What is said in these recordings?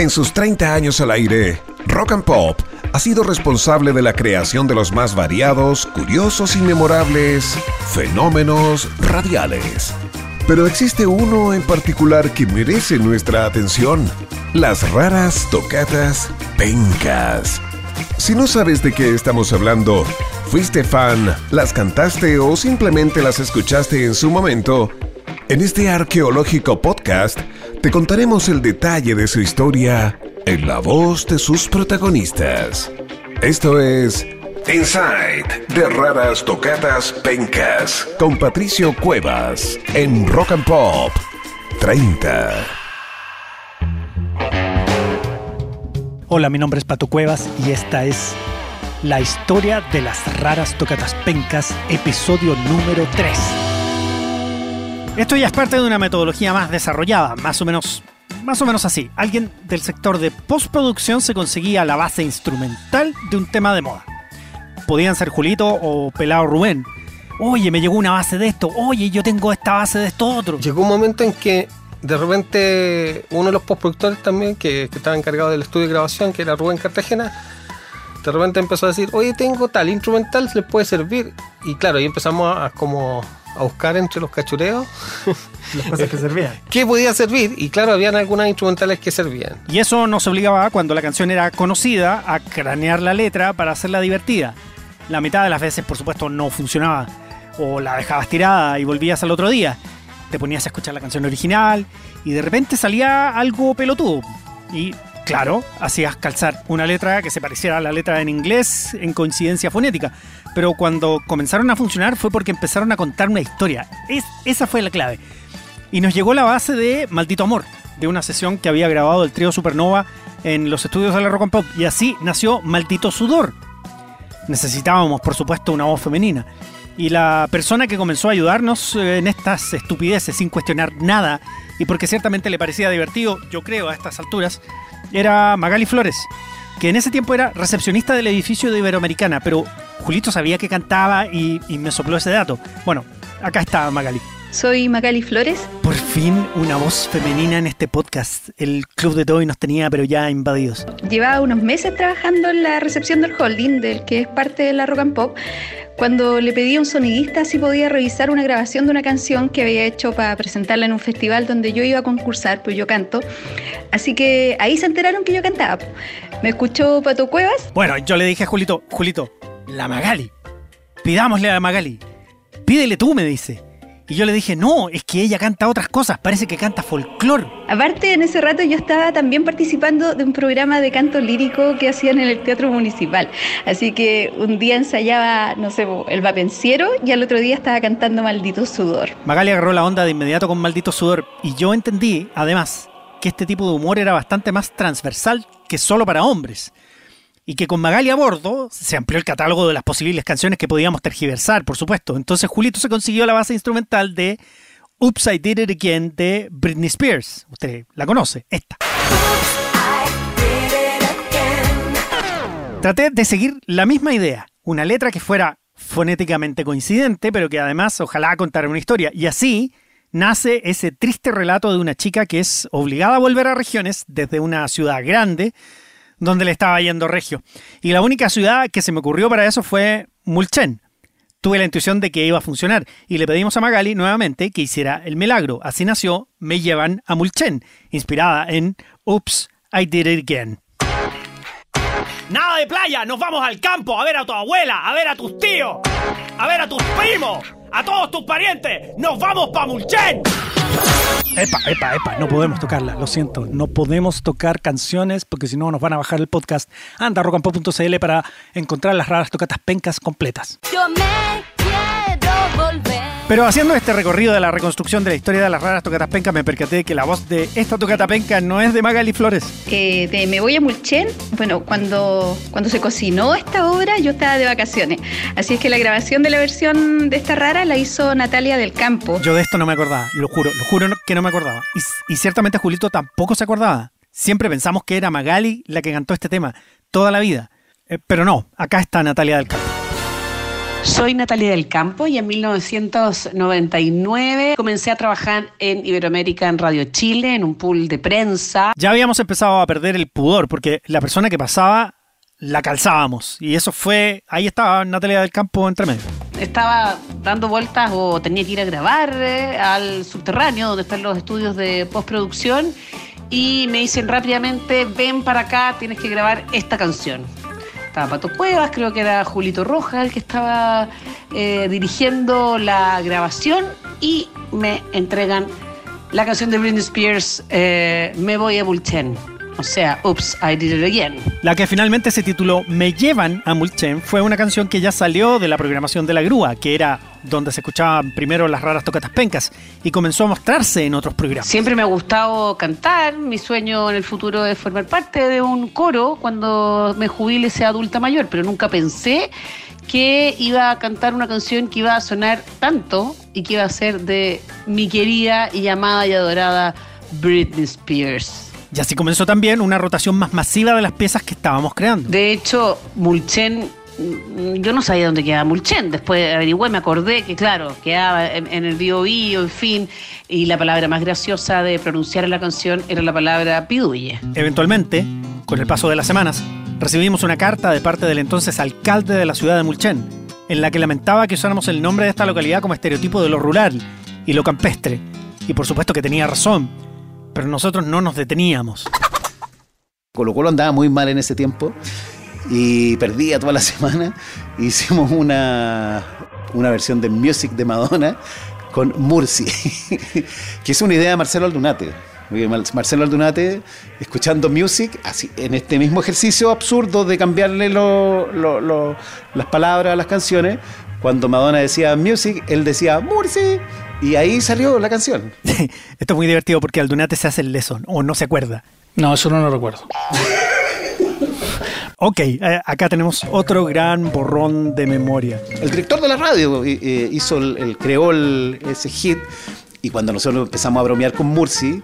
En sus 30 años al aire, Rock and Pop ha sido responsable de la creación de los más variados, curiosos y memorables fenómenos radiales. Pero existe uno en particular que merece nuestra atención, las raras tocatas pencas. Si no sabes de qué estamos hablando, fuiste fan, las cantaste o simplemente las escuchaste en su momento, en este arqueológico podcast te contaremos el detalle de su historia en la voz de sus protagonistas. Esto es Inside de Raras Tocatas Pencas con Patricio Cuevas en Rock and Pop 30. Hola, mi nombre es Pato Cuevas y esta es la historia de las raras tocatas pencas, episodio número 3. Esto ya es parte de una metodología más desarrollada, más o menos, más o menos así. Alguien del sector de postproducción se conseguía la base instrumental de un tema de moda. Podían ser Julito o Pelado Rubén. Oye, me llegó una base de esto. Oye, yo tengo esta base de esto otro. Llegó un momento en que de repente uno de los postproductores también, que, estaba encargado del estudio de grabación, que era Rubén Cartagena, de repente empezó a decir, oye, tengo tal instrumental, ¿se le puede servir? Y claro, ahí empezamos a, como a buscar entre los cachureos Las cosas que servían. qué podía servir. Y claro, habían algunas instrumentales que servían. Y eso nos obligaba, cuando la canción era conocida, a cranear la letra para hacerla divertida. La mitad de las veces, por supuesto, no funcionaba. O la dejabas tirada y volvías al otro día. Te ponías a escuchar la canción original y de repente salía algo pelotudo. Y claro, hacías calzar una letra que se pareciera a la letra en inglés en coincidencia fonética. Pero cuando comenzaron a funcionar fue porque empezaron a contar una historia. Es, esa fue la clave. Y nos llegó la base de Maldito Amor, de una sesión que había grabado el trío Supernova en los estudios de la Rock and Pop. Y así nació Maldito Sudor. Necesitábamos, por supuesto, una voz femenina. Y la persona que comenzó a ayudarnos eh, en estas estupideces sin cuestionar nada, y porque ciertamente le parecía divertido, yo creo, a estas alturas, era Magali Flores, que en ese tiempo era recepcionista del edificio de Iberoamericana, pero Julito sabía que cantaba y, y me sopló ese dato. Bueno, acá está Magali. Soy Magali Flores. Por fin una voz femenina en este podcast. El Club de Toy nos tenía, pero ya invadidos. Llevaba unos meses trabajando en la recepción del holding, del que es parte de la Rock and Pop, cuando le pedí a un sonidista si podía revisar una grabación de una canción que había hecho para presentarla en un festival donde yo iba a concursar, pues yo canto. Así que ahí se enteraron que yo cantaba. Me escuchó Pato Cuevas. Bueno, yo le dije a Julito, Julito, la Magali. Pidámosle a la Magali. Pídele tú, me dice. Y yo le dije, no, es que ella canta otras cosas, parece que canta folclore. Aparte, en ese rato yo estaba también participando de un programa de canto lírico que hacían en el Teatro Municipal. Así que un día ensayaba, no sé, el vapenciero y al otro día estaba cantando Maldito Sudor. Magali agarró la onda de inmediato con Maldito Sudor y yo entendí, además, que este tipo de humor era bastante más transversal que solo para hombres. Y que con Magali a bordo se amplió el catálogo de las posibles canciones que podíamos tergiversar, por supuesto. Entonces Julito se consiguió la base instrumental de Oops, I Did It Again de Britney Spears. Usted la conoce, esta. Traté de seguir la misma idea, una letra que fuera fonéticamente coincidente, pero que además ojalá contara una historia. Y así nace ese triste relato de una chica que es obligada a volver a regiones desde una ciudad grande donde le estaba yendo regio. Y la única ciudad que se me ocurrió para eso fue Mulchen. Tuve la intuición de que iba a funcionar y le pedimos a Magali nuevamente que hiciera el milagro. Así nació Me llevan a Mulchen, inspirada en Oops, I Did It Again. Nada de playa, nos vamos al campo a ver a tu abuela, a ver a tus tíos, a ver a tus primos, a todos tus parientes. Nos vamos pa' Mulchen. Epa, epa, epa, no podemos tocarla, lo siento. No podemos tocar canciones porque si no nos van a bajar el podcast. Anda a rockandpop.cl para encontrar las raras tocatas pencas completas. Yo me quiero volver. Pero haciendo este recorrido de la reconstrucción de la historia de las raras tocatas pencas, me percaté de que la voz de esta tocata penca no es de Magali Flores. Eh, de Me Voy a Mulchen, bueno, cuando, cuando se cocinó esta obra yo estaba de vacaciones. Así es que la grabación de la versión de esta rara la hizo Natalia del Campo. Yo de esto no me acordaba, lo juro, lo juro que no me acordaba. Y, y ciertamente Julito tampoco se acordaba. Siempre pensamos que era Magali la que cantó este tema toda la vida. Eh, pero no, acá está Natalia del Campo. Soy Natalia del Campo y en 1999 comencé a trabajar en Iberoamérica en Radio Chile, en un pool de prensa. Ya habíamos empezado a perder el pudor porque la persona que pasaba la calzábamos. Y eso fue. Ahí estaba Natalia del Campo entre medio. Estaba dando vueltas o tenía que ir a grabar eh, al subterráneo donde están los estudios de postproducción y me dicen rápidamente, ven para acá, tienes que grabar esta canción. Estaba Pato Cuevas, creo que era Julito Roja el que estaba eh, dirigiendo la grabación y me entregan la canción de Britney Spears, eh, Me voy a Bulchen. O sea, Oops, I did it again. La que finalmente se tituló Me llevan a Mulchen fue una canción que ya salió de la programación de la grúa, que era donde se escuchaban primero las raras tocatas pencas y comenzó a mostrarse en otros programas. Siempre me ha gustado cantar. Mi sueño en el futuro es formar parte de un coro cuando me jubile sea adulta mayor, pero nunca pensé que iba a cantar una canción que iba a sonar tanto y que iba a ser de mi querida y amada y adorada Britney Spears. Y así comenzó también una rotación más masiva de las piezas que estábamos creando. De hecho, Mulchen, mm, yo no sabía dónde quedaba Mulchen. Después averigüé, me acordé que, claro, quedaba en, en el Bio Bio, en fin. Y la palabra más graciosa de pronunciar en la canción era la palabra piduye. Eventualmente, con el paso de las semanas, recibimos una carta de parte del entonces alcalde de la ciudad de Mulchen, en la que lamentaba que usáramos el nombre de esta localidad como estereotipo de lo rural y lo campestre. Y por supuesto que tenía razón, pero nosotros no nos deteníamos. Colo Colo andaba muy mal en ese tiempo y perdía toda la semana. Hicimos una, una versión de Music de Madonna con Murci, que es una idea de Marcelo Aldunate. Marcelo Aldunate, escuchando Music, así, en este mismo ejercicio absurdo de cambiarle las palabras a las canciones, cuando Madonna decía Music, él decía Murci, y ahí salió la canción. Esto es muy divertido porque Aldunate se hace el leso o no se acuerda. No, eso no lo recuerdo. Ok, eh, acá tenemos otro gran borrón de memoria. El director de la radio eh, eh, hizo el, el- creó el- ese hit y cuando nosotros empezamos a bromear con Murci,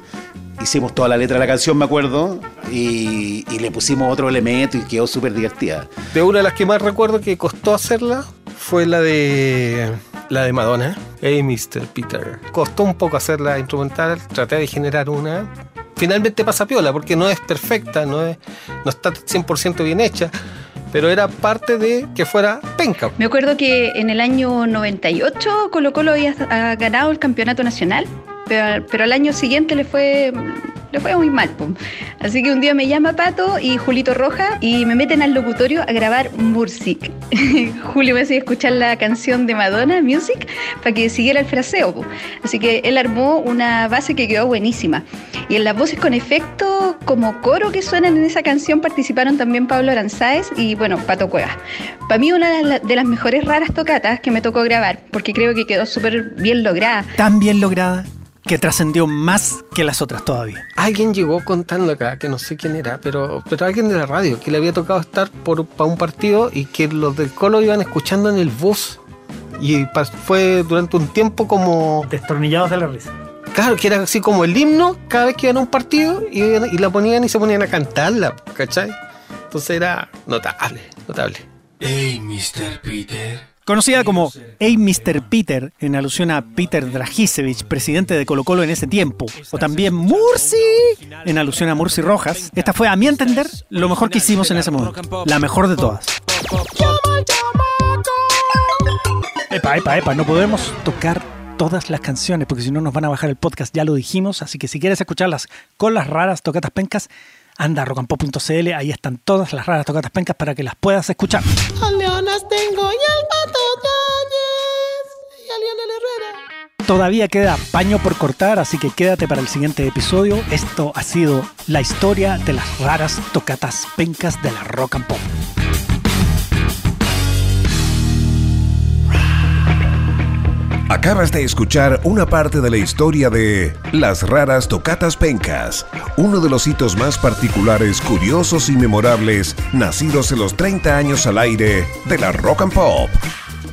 hicimos toda la letra de la canción, me acuerdo, y, y le pusimos otro elemento y quedó súper divertida. De una de las que más recuerdo que costó hacerla fue la de la de Madonna, Hey Mr. Peter. Costó un poco hacerla instrumental, traté de generar una. Finalmente pasa piola porque no es perfecta, no, es, no está 100% bien hecha, pero era parte de que fuera penca. Me acuerdo que en el año 98 Colo Colo había ganado el campeonato nacional, pero, pero al año siguiente le fue, le fue muy mal. po. Así que un día me llama Pato y Julito Roja y me meten al locutorio a grabar Mursic. Julio me hacía escuchar la canción de Madonna, Music, para que siguiera el fraseo. po. Así que él armó una base que quedó buenísima. Y en las voces con efecto como coro que suenan en esa canción participaron también Pablo Aranzáez y bueno, Pato Cuevas. Para mí una de las mejores raras tocatas que me tocó grabar, porque creo que quedó súper bien lograda. Tan bien lograda que trascendió más que las otras todavía. Alguien llegó contando acá, que no sé quién era, pero, pero alguien de la radio, que le había tocado estar por, para un partido y que los del Colo iban escuchando en el bus. Y fue durante un tiempo como Destornillados de la risa. Claro, que era así como el himno cada vez que iban a un partido y, y la ponían y se ponían a cantarla, ¿cachai? Entonces era notable, notable. Conocida como Hey Mr. Peter, en alusión a Peter Dragisevich, presidente de Colo Colo en ese tiempo, o también Murci, en alusión a Murci Rojas, esta fue, a mi entender, lo mejor que hicimos en ese momento. La mejor de todas. Epa, epa, epa, no podemos tocar todas las canciones porque si no nos van a bajar el podcast, ya lo dijimos, así que si quieres escucharlas con las raras tocatas pencas, anda a rockandpop.cl, ahí están todas las raras tocatas pencas para que las puedas escuchar. Todavía queda paño por cortar, así que quédate para el siguiente episodio. Esto ha sido la historia de las raras tocatas pencas de la rock and pop. Acabas de escuchar una parte de la historia de Las raras tocatas pencas, uno de los hitos más particulares, curiosos y memorables nacidos en los 30 años al aire de la rock and pop.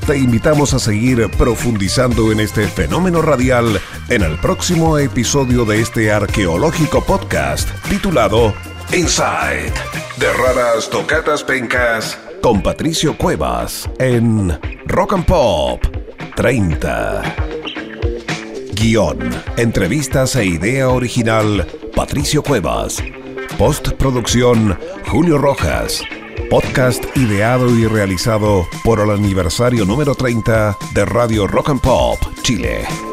Te invitamos a seguir profundizando en este fenómeno radial en el próximo episodio de este arqueológico podcast titulado Inside de raras tocatas pencas con Patricio Cuevas en Rock and Pop 30. Guión, entrevistas e idea original Patricio Cuevas. Postproducción Julio Rojas. Podcast ideado y realizado por el aniversario número 30 de Radio Rock and Pop Chile.